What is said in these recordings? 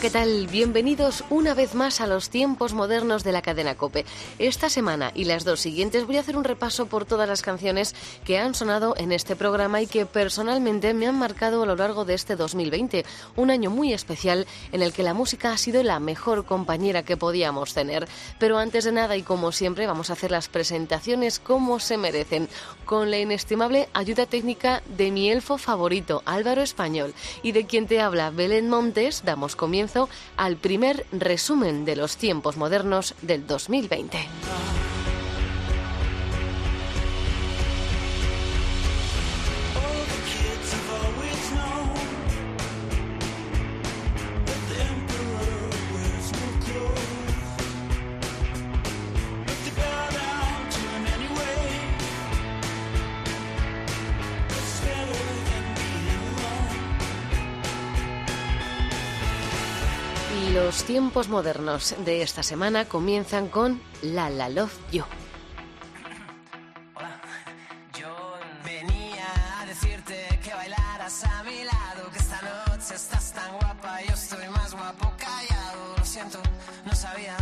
¿Qué tal? Bienvenidos una vez más a los tiempos modernos de la cadena Cope. Esta semana y las dos siguientes voy a hacer un repaso por todas las canciones que han sonado en este programa y que personalmente me han marcado a lo largo de este 2020, un año muy especial en el que la música ha sido la mejor compañera que podíamos tener. Pero antes de nada y como siempre vamos a hacer las presentaciones como se merecen, con la inestimable ayuda técnica de mi elfo favorito, Álvaro Español, y de quien te habla Belén Montes, damos comienzo al primer resumen de los tiempos modernos del 2020. Tiempos modernos de esta semana comienzan con La La Love You. Hola, yo venía a decirte que bailaras a mi lado, que esta noche estás tan guapa, yo estoy más guapo callado. Lo siento, no sabía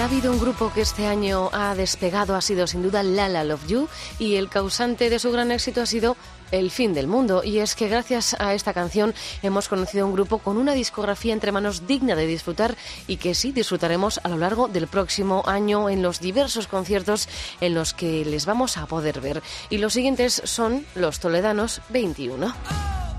ha habido un grupo que este año ha despegado ha sido sin duda Lala Love You y el causante de su gran éxito ha sido el fin del mundo. Y es que gracias a esta canción hemos conocido un grupo con una discografía entre manos digna de disfrutar y que sí disfrutaremos a lo largo del próximo año en los diversos conciertos en los que les vamos a poder ver. Y los siguientes son los Toledanos 21.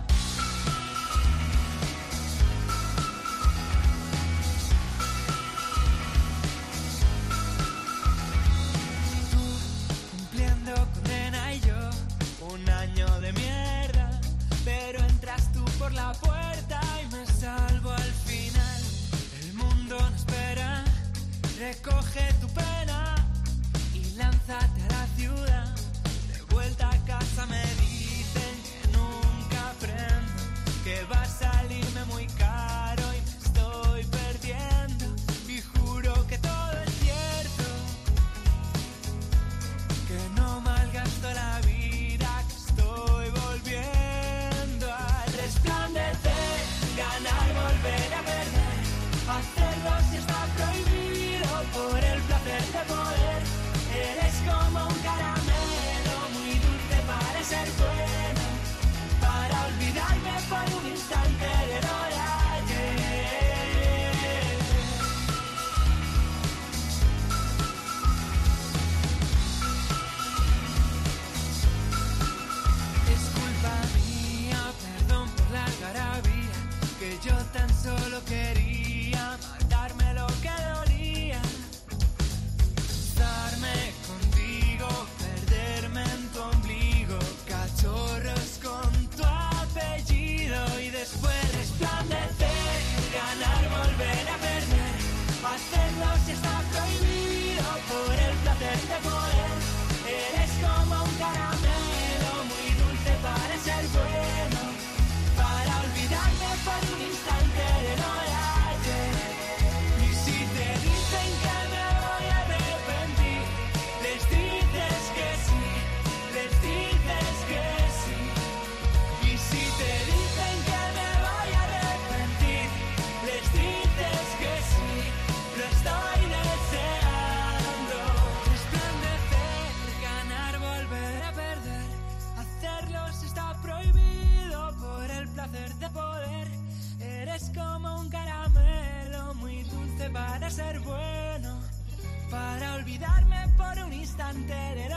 Olvidarme por un instante ayer.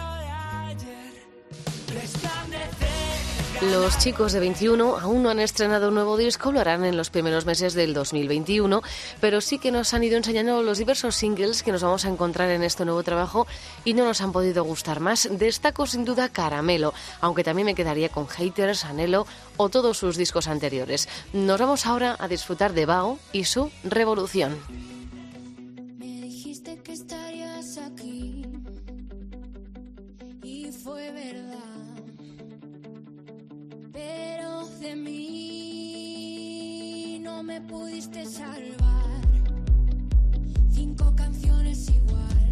Los chicos de 21 aún no han estrenado un nuevo disco, lo harán en los primeros meses del 2021, pero sí que nos han ido enseñando los diversos singles que nos vamos a encontrar en este nuevo trabajo y no nos han podido gustar más. Destaco sin duda Caramelo, aunque también me quedaría con Haters, Anhelo o todos sus discos anteriores. Nos vamos ahora a disfrutar de Bao y su Revolución. Pero de mí no me pudiste salvar. Cinco canciones igual,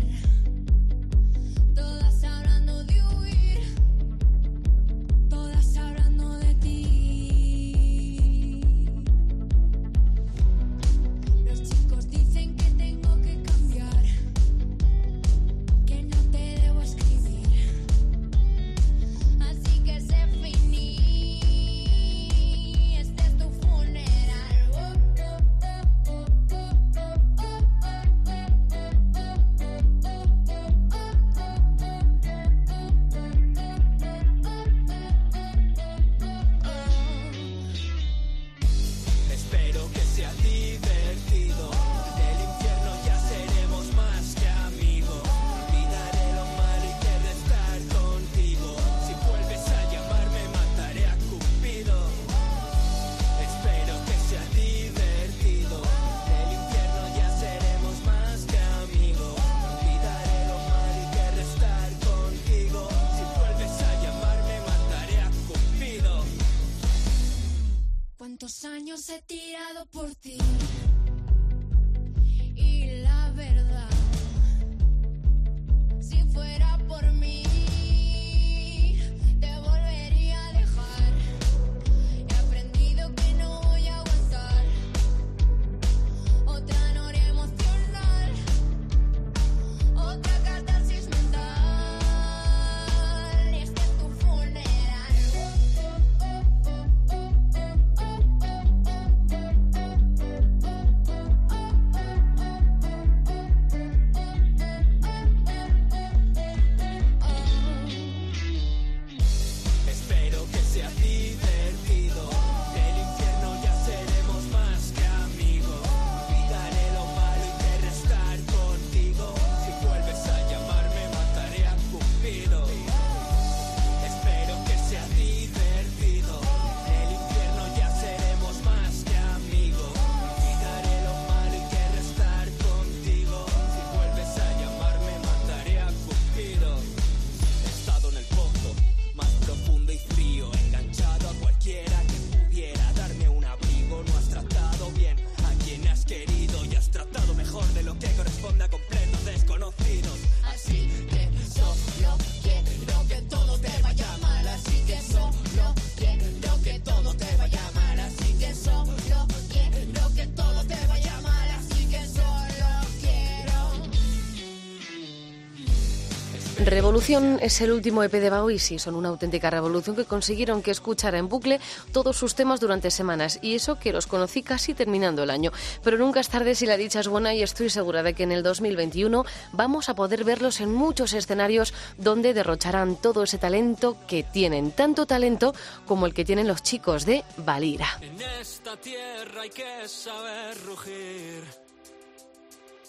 Revolución es el último EP de Bao y sí, son una auténtica revolución que consiguieron que escuchara en bucle todos sus temas durante semanas y eso que los conocí casi terminando el año. Pero nunca es tarde si la dicha es buena y estoy segura de que en el 2021 vamos a poder verlos en muchos escenarios donde derrocharán todo ese talento que tienen, tanto talento como el que tienen los chicos de Valira. En esta tierra hay que saber rugir,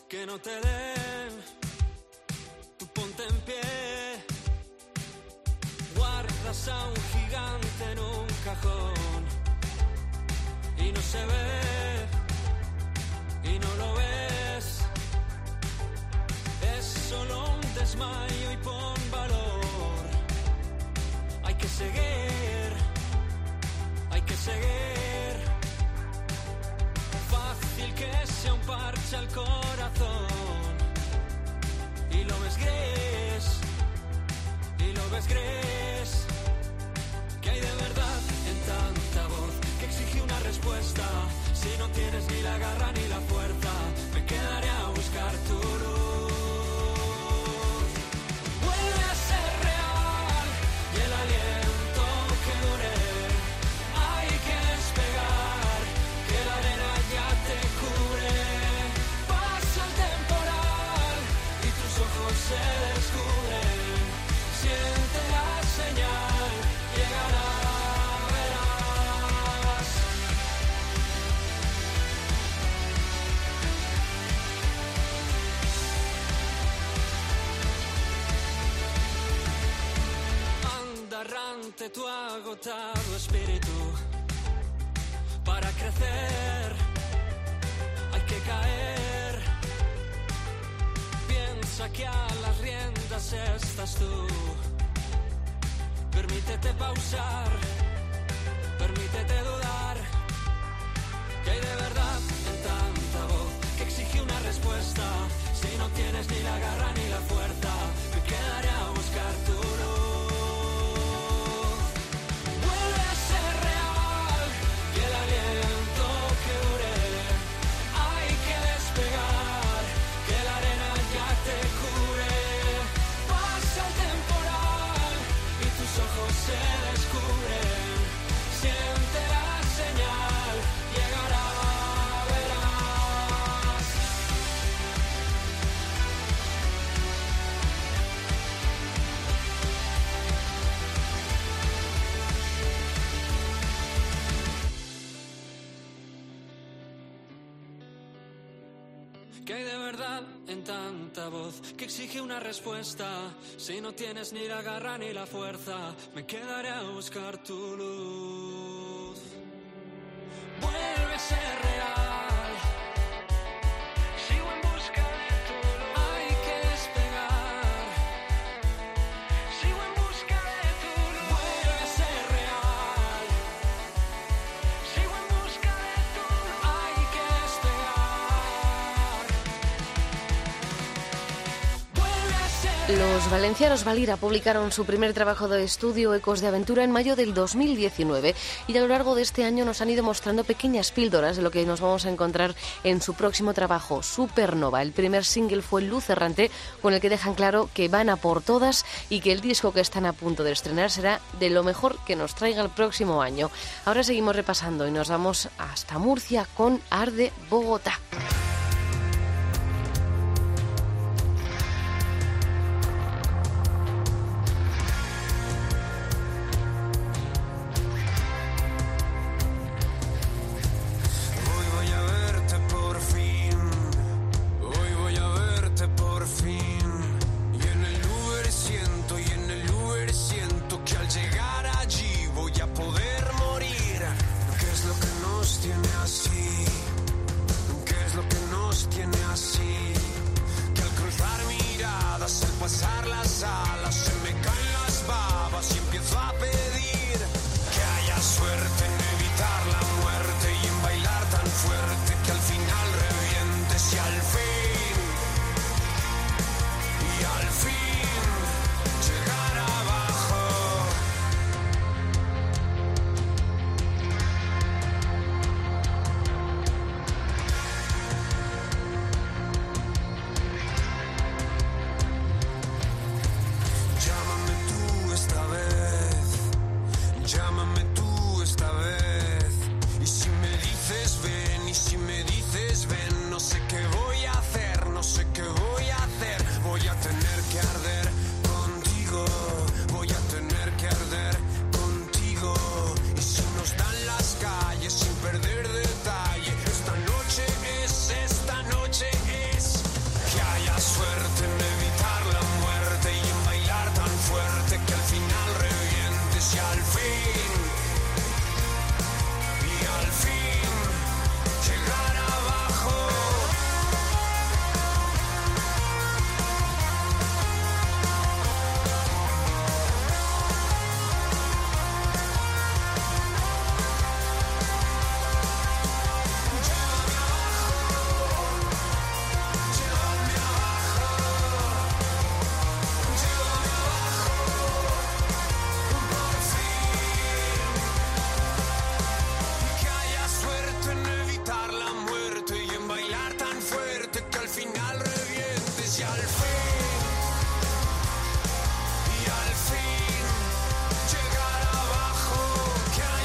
que no te den. Ponte en pie, guardas a un gigante en un cajón y no se ve y no lo ves. Es solo un desmayo y pon valor. Hay que seguir hay que seguir. Fácil que sea un parche al corazón. Y lo ves gris, y lo ves gris. Que hay de verdad en tanta voz que exige una respuesta. Si no tienes ni la garra ni la fuerza, me quedaré a buscar tu luz. Tu agotado espíritu. Para crecer hay que caer. Piensa que a las riendas estás tú. Permítete pausar, permítete dudar. Que hay de verdad en tanta voz que exige una respuesta. Si no tienes ni la garra ni la fuerza, en tanta voz que exige una respuesta. Si no tienes ni la garra ni la fuerza, me quedaré a buscar tu luz. Los valencianos Valira publicaron su primer trabajo de estudio Ecos de Aventura en mayo del 2019 y a lo largo de este año nos han ido mostrando pequeñas píldoras de lo que nos vamos a encontrar en su próximo trabajo, Supernova. El primer single fue Luz Errante, con el que dejan claro que van a por todas y que el disco que están a punto de estrenar será de lo mejor que nos traiga el próximo año. Ahora seguimos repasando y nos vamos hasta Murcia con Arde Bogotá.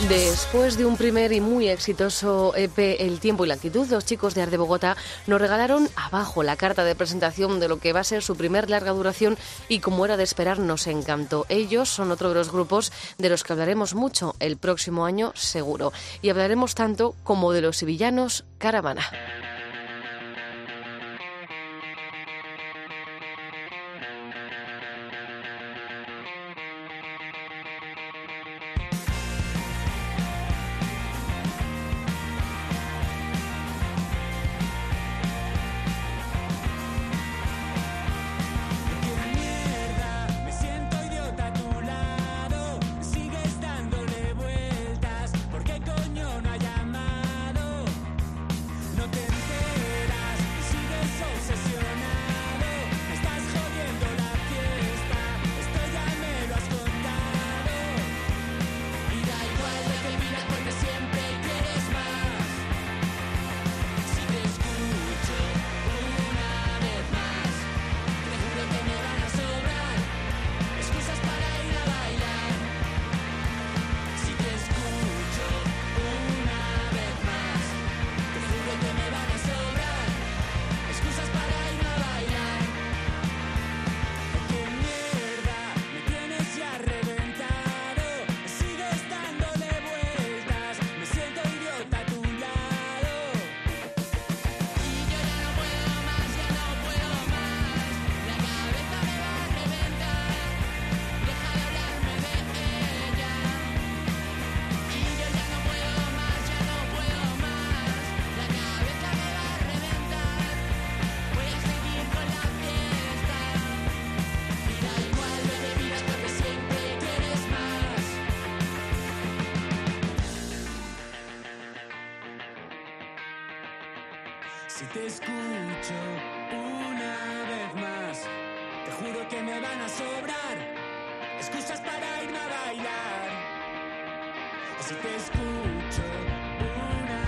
Después de un primer y muy exitoso EP El tiempo y la actitud, los chicos de Arde Bogotá nos regalaron abajo la carta de presentación de lo que va a ser su primer larga duración y como era de esperar nos encantó. Ellos son otro de los grupos de los que hablaremos mucho el próximo año seguro y hablaremos tanto como de los sevillanos Caravana. Te escucho una vez más, te juro que me van a sobrar excusas para irme a bailar. Si te escucho una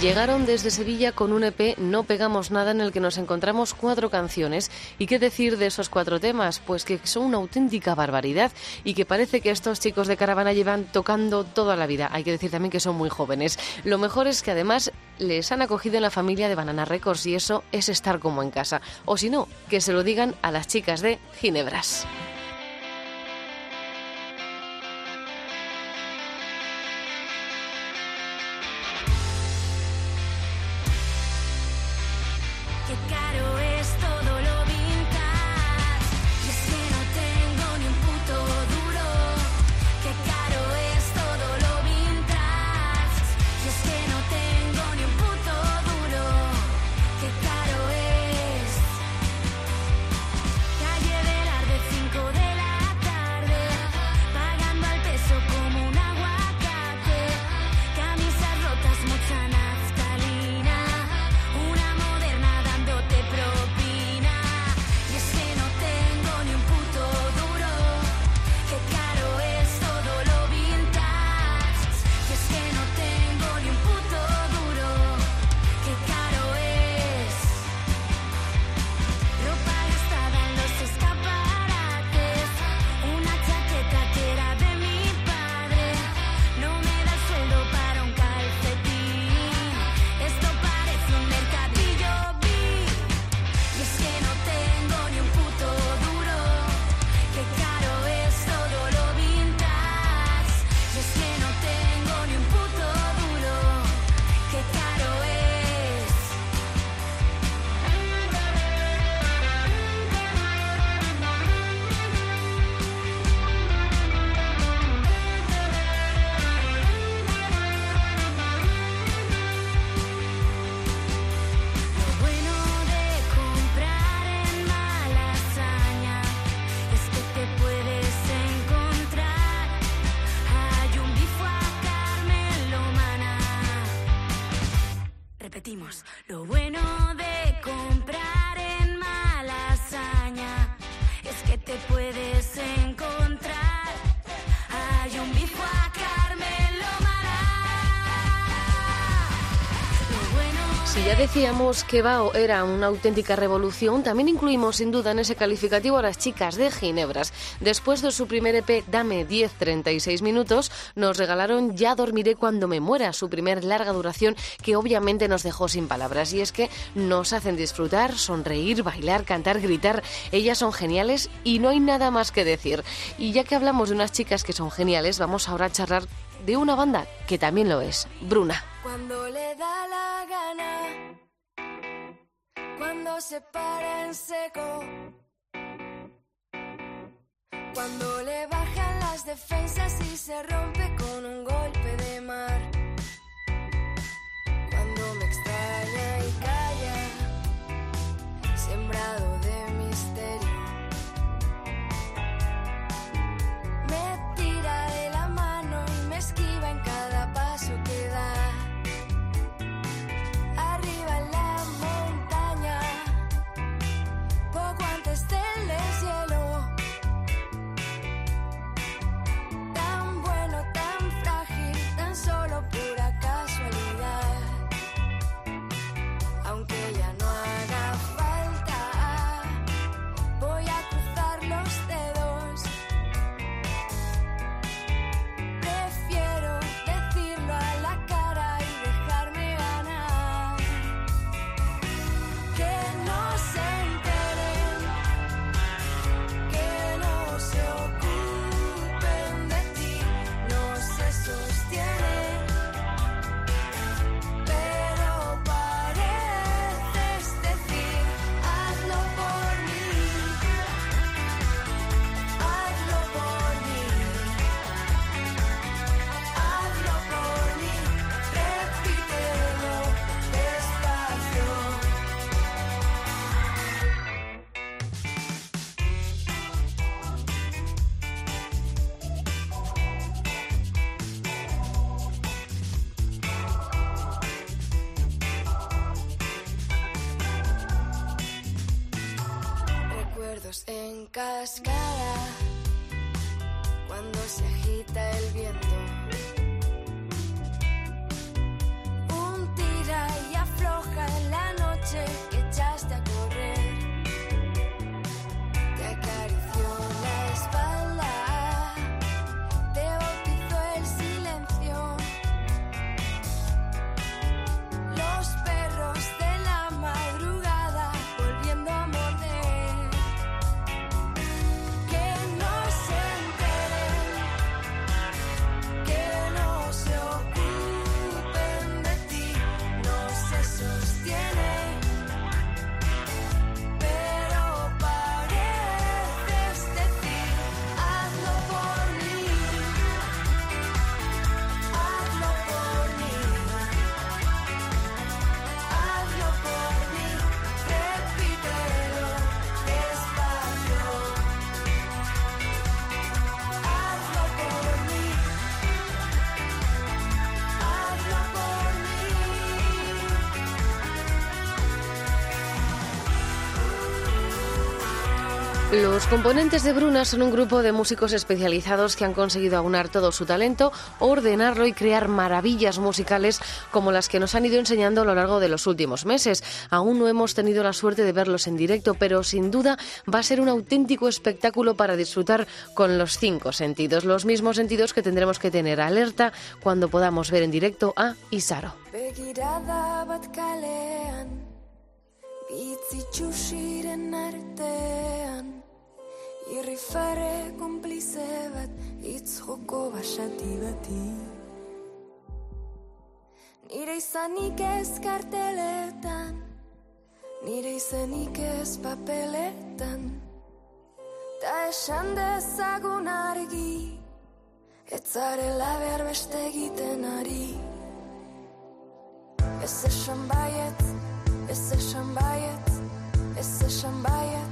Llegaron desde Sevilla con un EP No pegamos nada en el que nos encontramos cuatro canciones. ¿Y qué decir de esos cuatro temas? Pues que son una auténtica barbaridad y que parece que estos chicos de caravana llevan tocando toda la vida. Hay que decir también que son muy jóvenes. Lo mejor es que además les han acogido en la familia de Banana Records y eso es estar como en casa. O si no, que se lo digan a las chicas de Ginebras. Decíamos que Bao era una auténtica revolución, también incluimos sin duda en ese calificativo a las chicas de Ginebras. Después de su primer EP Dame 10 36 minutos, nos regalaron Ya dormiré cuando me muera, su primer larga duración que obviamente nos dejó sin palabras. Y es que nos hacen disfrutar, sonreír, bailar, cantar, gritar. Ellas son geniales y no hay nada más que decir. Y ya que hablamos de unas chicas que son geniales, vamos ahora a charlar de una banda que también lo es, Bruna. Cuando le da la gana, cuando se para en seco, cuando le bajan las defensas y se rompe con un golpe de mar, Los componentes de Bruna son un grupo de músicos especializados que han conseguido aunar todo su talento, ordenarlo y crear maravillas musicales como las que nos han ido enseñando a lo largo de los últimos meses. Aún no hemos tenido la suerte de verlos en directo, pero sin duda va a ser un auténtico espectáculo para disfrutar con los cinco sentidos, los mismos sentidos que tendremos que tener alerta cuando podamos ver en directo a Isaro. Irrifare konplize bat Itz joko basati bati Nire izanik ez karteletan Nire izanik ez papeletan Ta esan dezagun argi Ez zarela behar beste egiten ari Ez esan baiet, ez esan baiet, ez esan baiet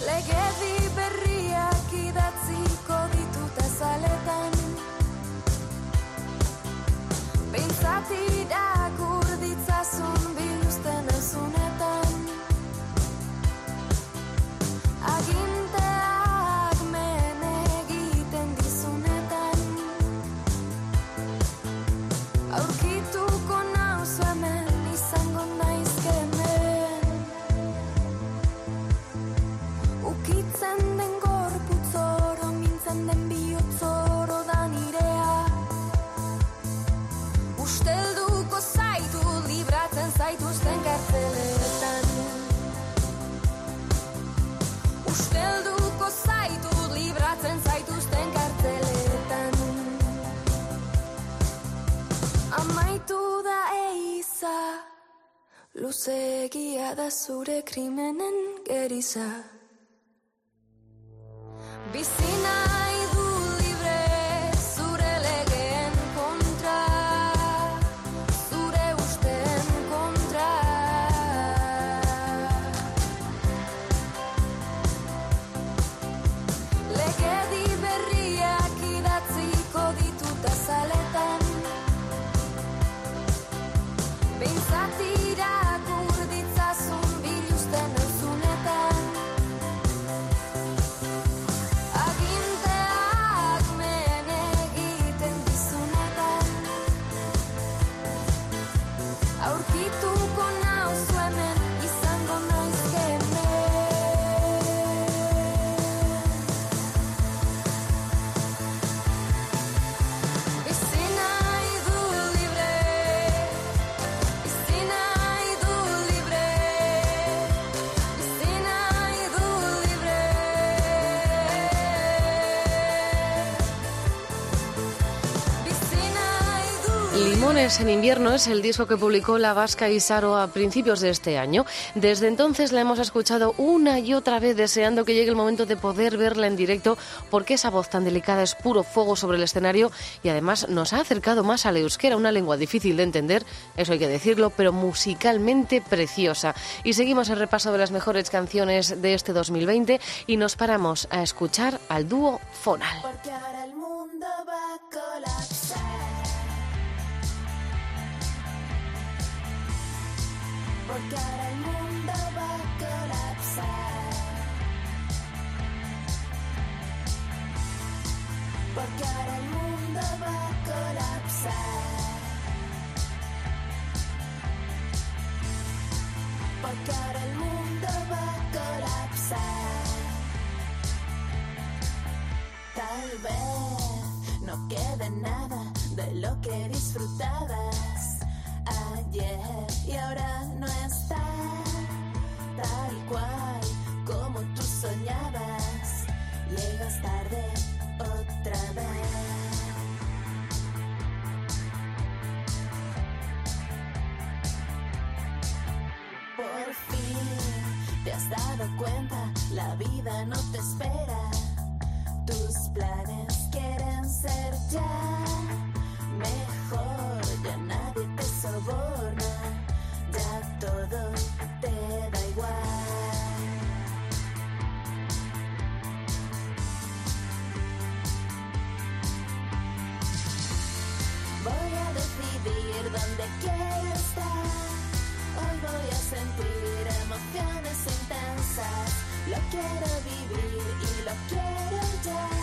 Legedi berriak idatziko ditut azaletan. Behintzat Luzegia da zure krimenen geriza. Bizi en invierno es el disco que publicó la vasca Isaro a principios de este año. Desde entonces la hemos escuchado una y otra vez deseando que llegue el momento de poder verla en directo porque esa voz tan delicada es puro fuego sobre el escenario y además nos ha acercado más al euskera, una lengua difícil de entender, eso hay que decirlo, pero musicalmente preciosa. Y seguimos el repaso de las mejores canciones de este 2020 y nos paramos a escuchar al dúo Fonal. Porque ahora el mundo va. porque ahora el mundo va a colapsar. Porque ahora el mundo va a colapsar. Porque ahora el mundo va a colapsar. Tal vez no quede nada de lo que disfrutabas ayer y ahora no está tal cual como tú soñabas. Llegas tarde otra vez. Por fin te has dado cuenta, la vida no te espera. Tus planes quieren ser ya mejor, ya te ya todo te da igual. Voy a decidir dónde quiero estar. Hoy voy a sentir emociones intensas. Lo quiero vivir y lo quiero ya.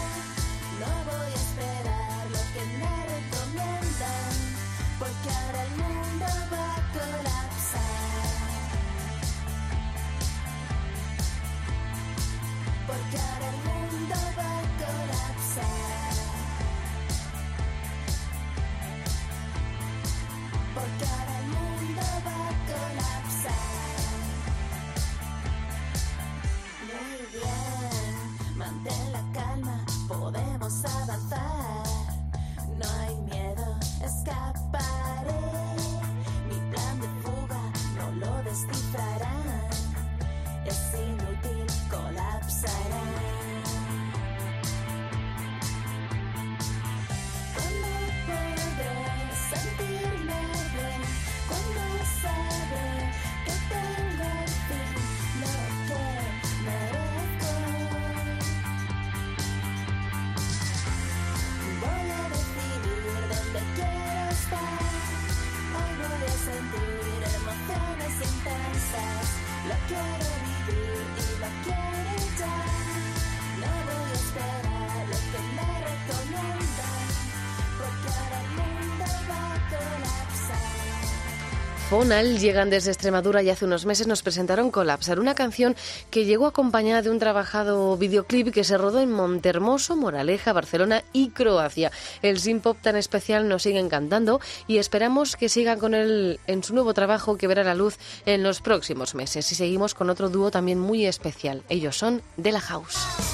Llegan desde Extremadura y hace unos meses nos presentaron Colapsar, una canción que llegó acompañada de un trabajado videoclip que se rodó en Montermoso, Moraleja, Barcelona y Croacia. El synth pop tan especial nos sigue encantando y esperamos que sigan con él en su nuevo trabajo que verá la luz en los próximos meses. Y seguimos con otro dúo también muy especial. Ellos son De La House.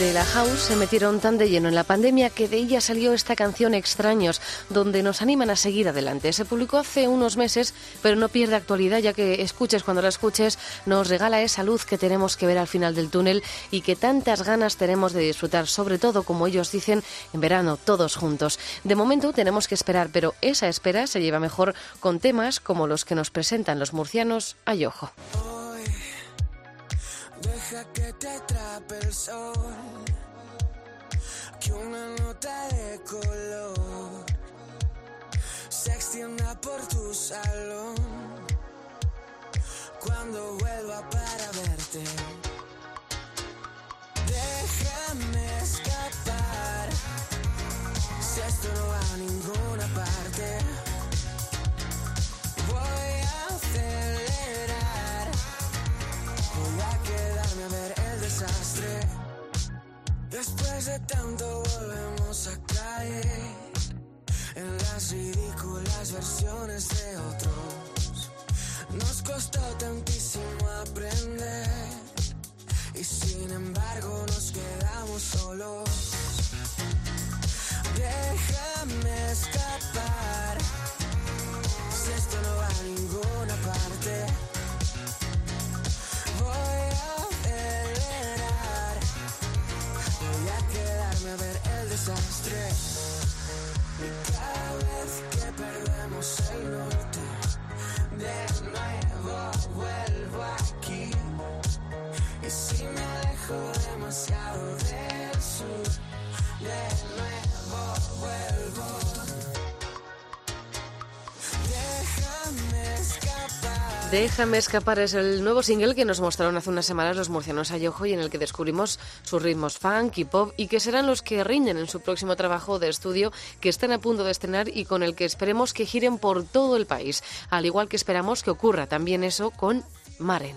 De la house se metieron tan de lleno en la pandemia que de ella salió esta canción Extraños, donde nos animan a seguir adelante. Se publicó hace unos meses, pero no pierde actualidad, ya que escuches cuando la escuches, nos regala esa luz que tenemos que ver al final del túnel y que tantas ganas tenemos de disfrutar, sobre todo, como ellos dicen, en verano, todos juntos. De momento tenemos que esperar, pero esa espera se lleva mejor con temas como los que nos presentan los murcianos a Yojo. Que te atrape el sol, que una nota de color se extienda por tu salón. Cuando vuelva para verte, déjame escapar. Si esto no va a ninguna parte. A ver el desastre. Después de tanto volvemos a caer en las ridículas versiones de otros. Nos costó tantísimo aprender y sin embargo nos quedamos solos. Déjame escapar. Si esto no va a ninguna parte, desastre. Y cada vez que perdemos el norte, de nuevo vuelvo aquí. Y si me alejo demasiado del sur, de nuevo vuelvo. Déjame escapar es el nuevo single que nos mostraron hace unas semanas los murcianos Ayojo y en el que descubrimos sus ritmos funk y pop y que serán los que rinden en su próximo trabajo de estudio que están a punto de estrenar y con el que esperemos que giren por todo el país, al igual que esperamos que ocurra también eso con Maren.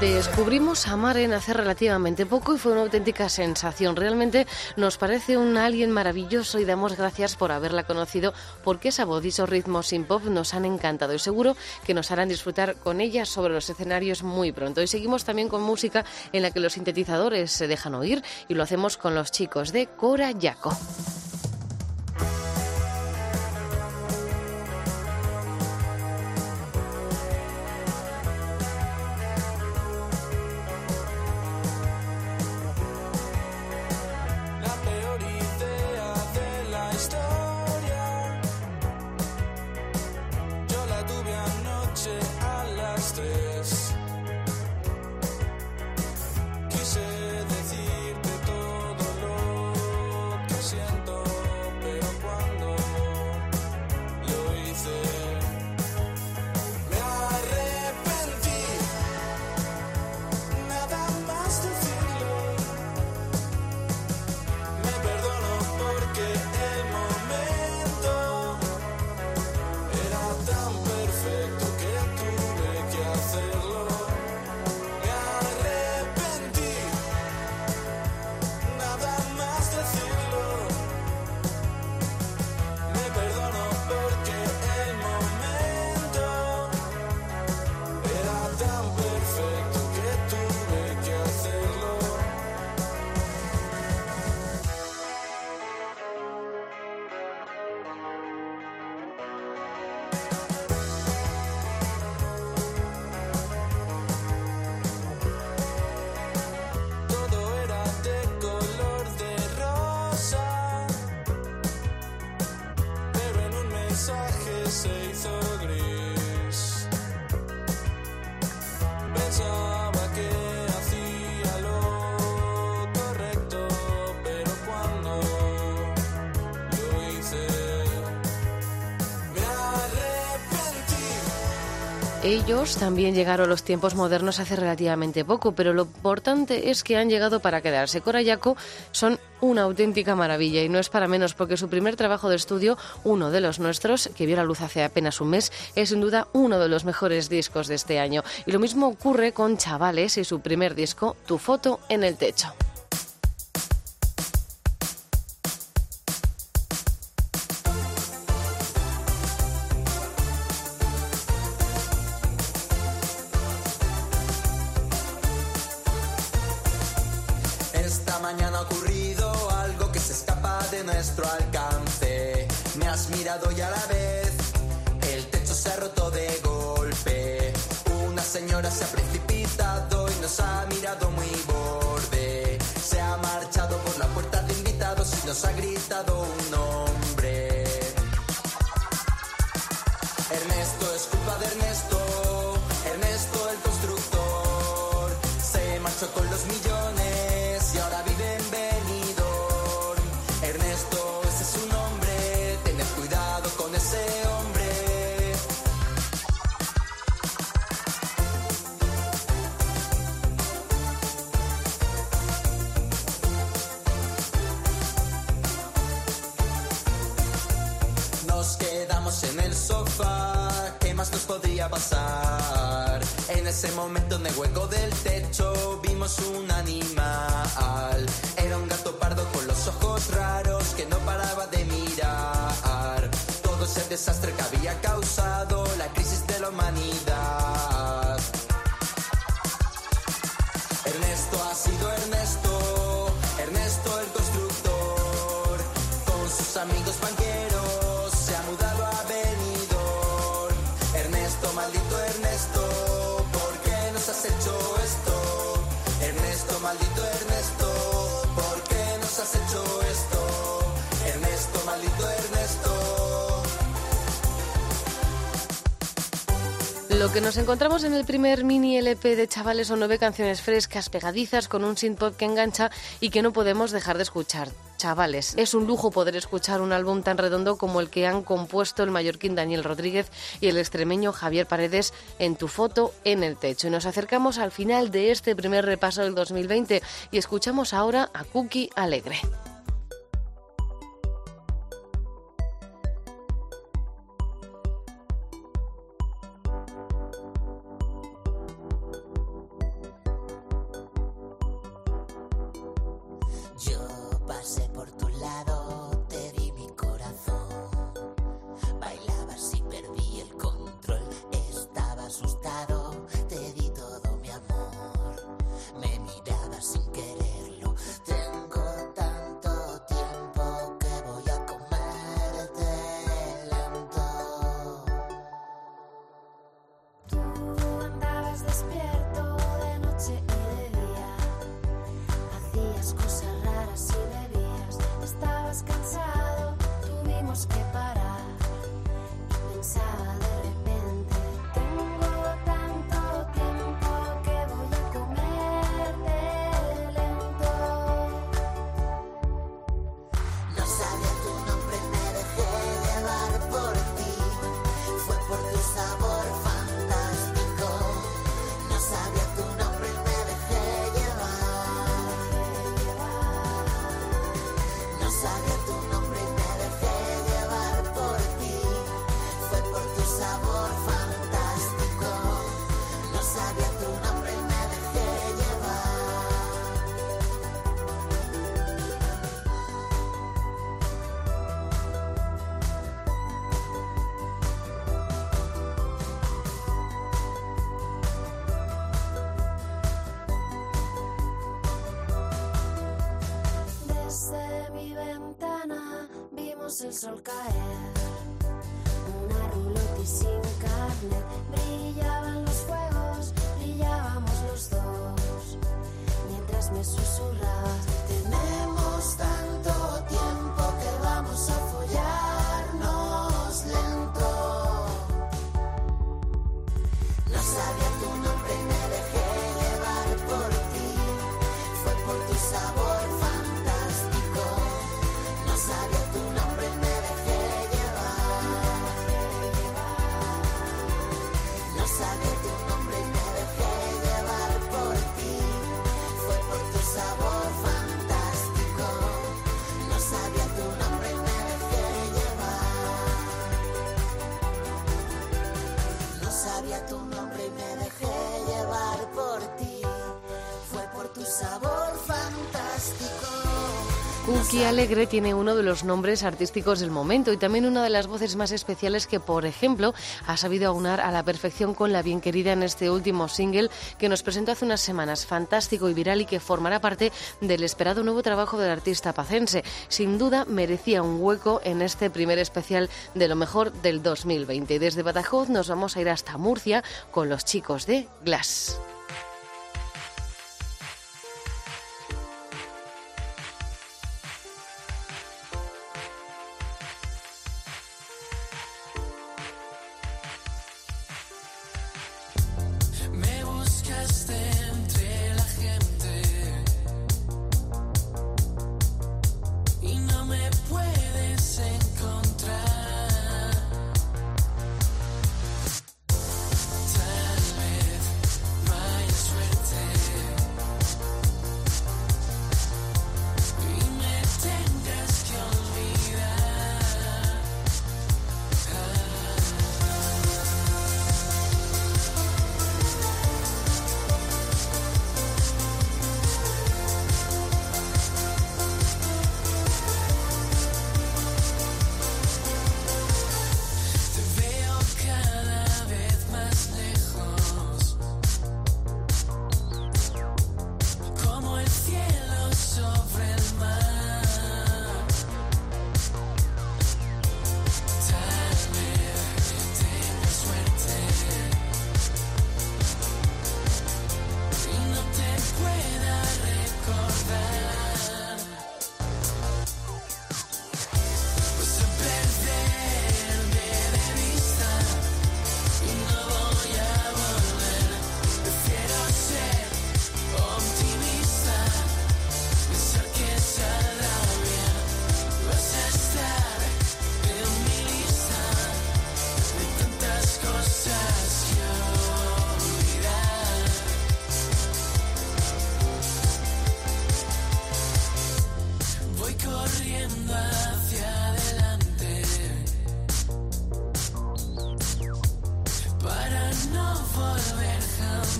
Descubrimos a Maren hace relativamente poco y fue una auténtica sensación. Realmente nos parece un alien maravilloso y damos gracias por haberla conocido porque esa voz y esos ritmos sin pop nos han encantado y seguro que nos harán disfrutar con ella sobre los escenarios muy pronto. Y seguimos también con música en la que los sintetizadores se dejan oír y lo hacemos con los chicos de Cora Yaco. Ellos también llegaron los tiempos modernos hace relativamente poco, pero lo importante es que han llegado para quedarse. Cora y Jaco son una auténtica maravilla y no es para menos porque su primer trabajo de estudio, uno de los nuestros, que vio la luz hace apenas un mes, es sin duda uno de los mejores discos de este año. Y lo mismo ocurre con Chavales y su primer disco, Tu foto en el techo. Se ese momento en el hueco del techo vimos un animal. Era un gato pardo con los ojos raros que no paraba de mirar. Todo ese desastre que había causado la crisis de la humanidad. Lo que nos encontramos en el primer mini LP de Chavales son nueve canciones frescas, pegadizas, con un synth-pop que engancha y que no podemos dejar de escuchar. Chavales, es un lujo poder escuchar un álbum tan redondo como el que han compuesto el mallorquín Daniel Rodríguez y el extremeño Javier Paredes en tu foto en el techo. Y nos acercamos al final de este primer repaso del 2020 y escuchamos ahora a Cookie Alegre. vemos el sol caer. Una ruleta y sin carne, brillaban los fuegos, brillábamos los dos. Mientras me susurrabas. Vicky Alegre tiene uno de los nombres artísticos del momento y también una de las voces más especiales que, por ejemplo, ha sabido aunar a la perfección con la bien querida en este último single que nos presentó hace unas semanas, fantástico y viral y que formará parte del esperado nuevo trabajo del artista pacense. Sin duda, merecía un hueco en este primer especial de lo mejor del 2020. Desde Badajoz nos vamos a ir hasta Murcia con los chicos de Glass.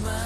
my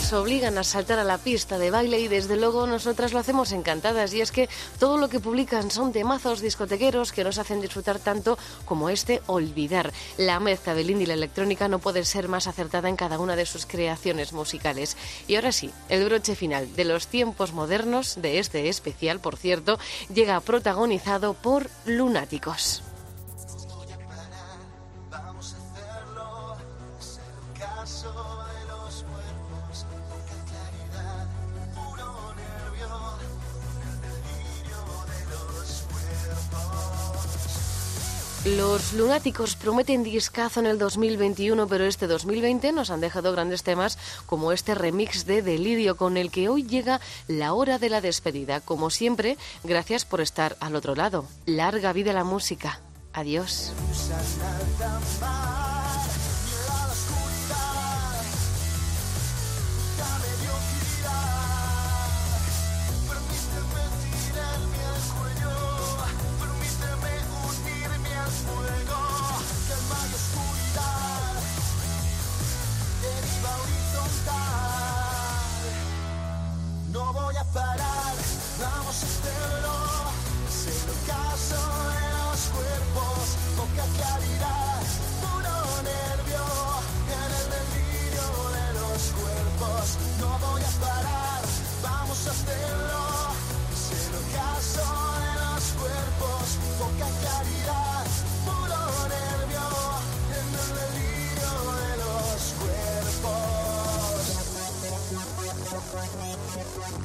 nos obligan a saltar a la pista de baile y desde luego nosotras lo hacemos encantadas y es que todo lo que publican son temazos discotequeros que nos hacen disfrutar tanto como este Olvidar. La mezcla del indie y la electrónica no puede ser más acertada en cada una de sus creaciones musicales. Y ahora sí, el broche final de los tiempos modernos de este especial, por cierto, llega protagonizado por Lunáticos. Los lunáticos prometen discazo en el 2021, pero este 2020 nos han dejado grandes temas como este remix de Delirio con el que hoy llega la hora de la despedida. Como siempre, gracias por estar al otro lado. Larga vida la música. Adiós.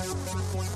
No